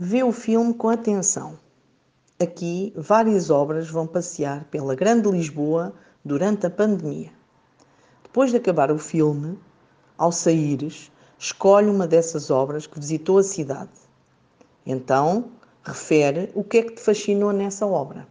Vê o filme com atenção. Aqui, várias obras vão passear pela Grande Lisboa durante a pandemia. Depois de acabar o filme, ao saíres, escolhe uma dessas obras que visitou a cidade. Então, refere o que é que te fascinou nessa obra.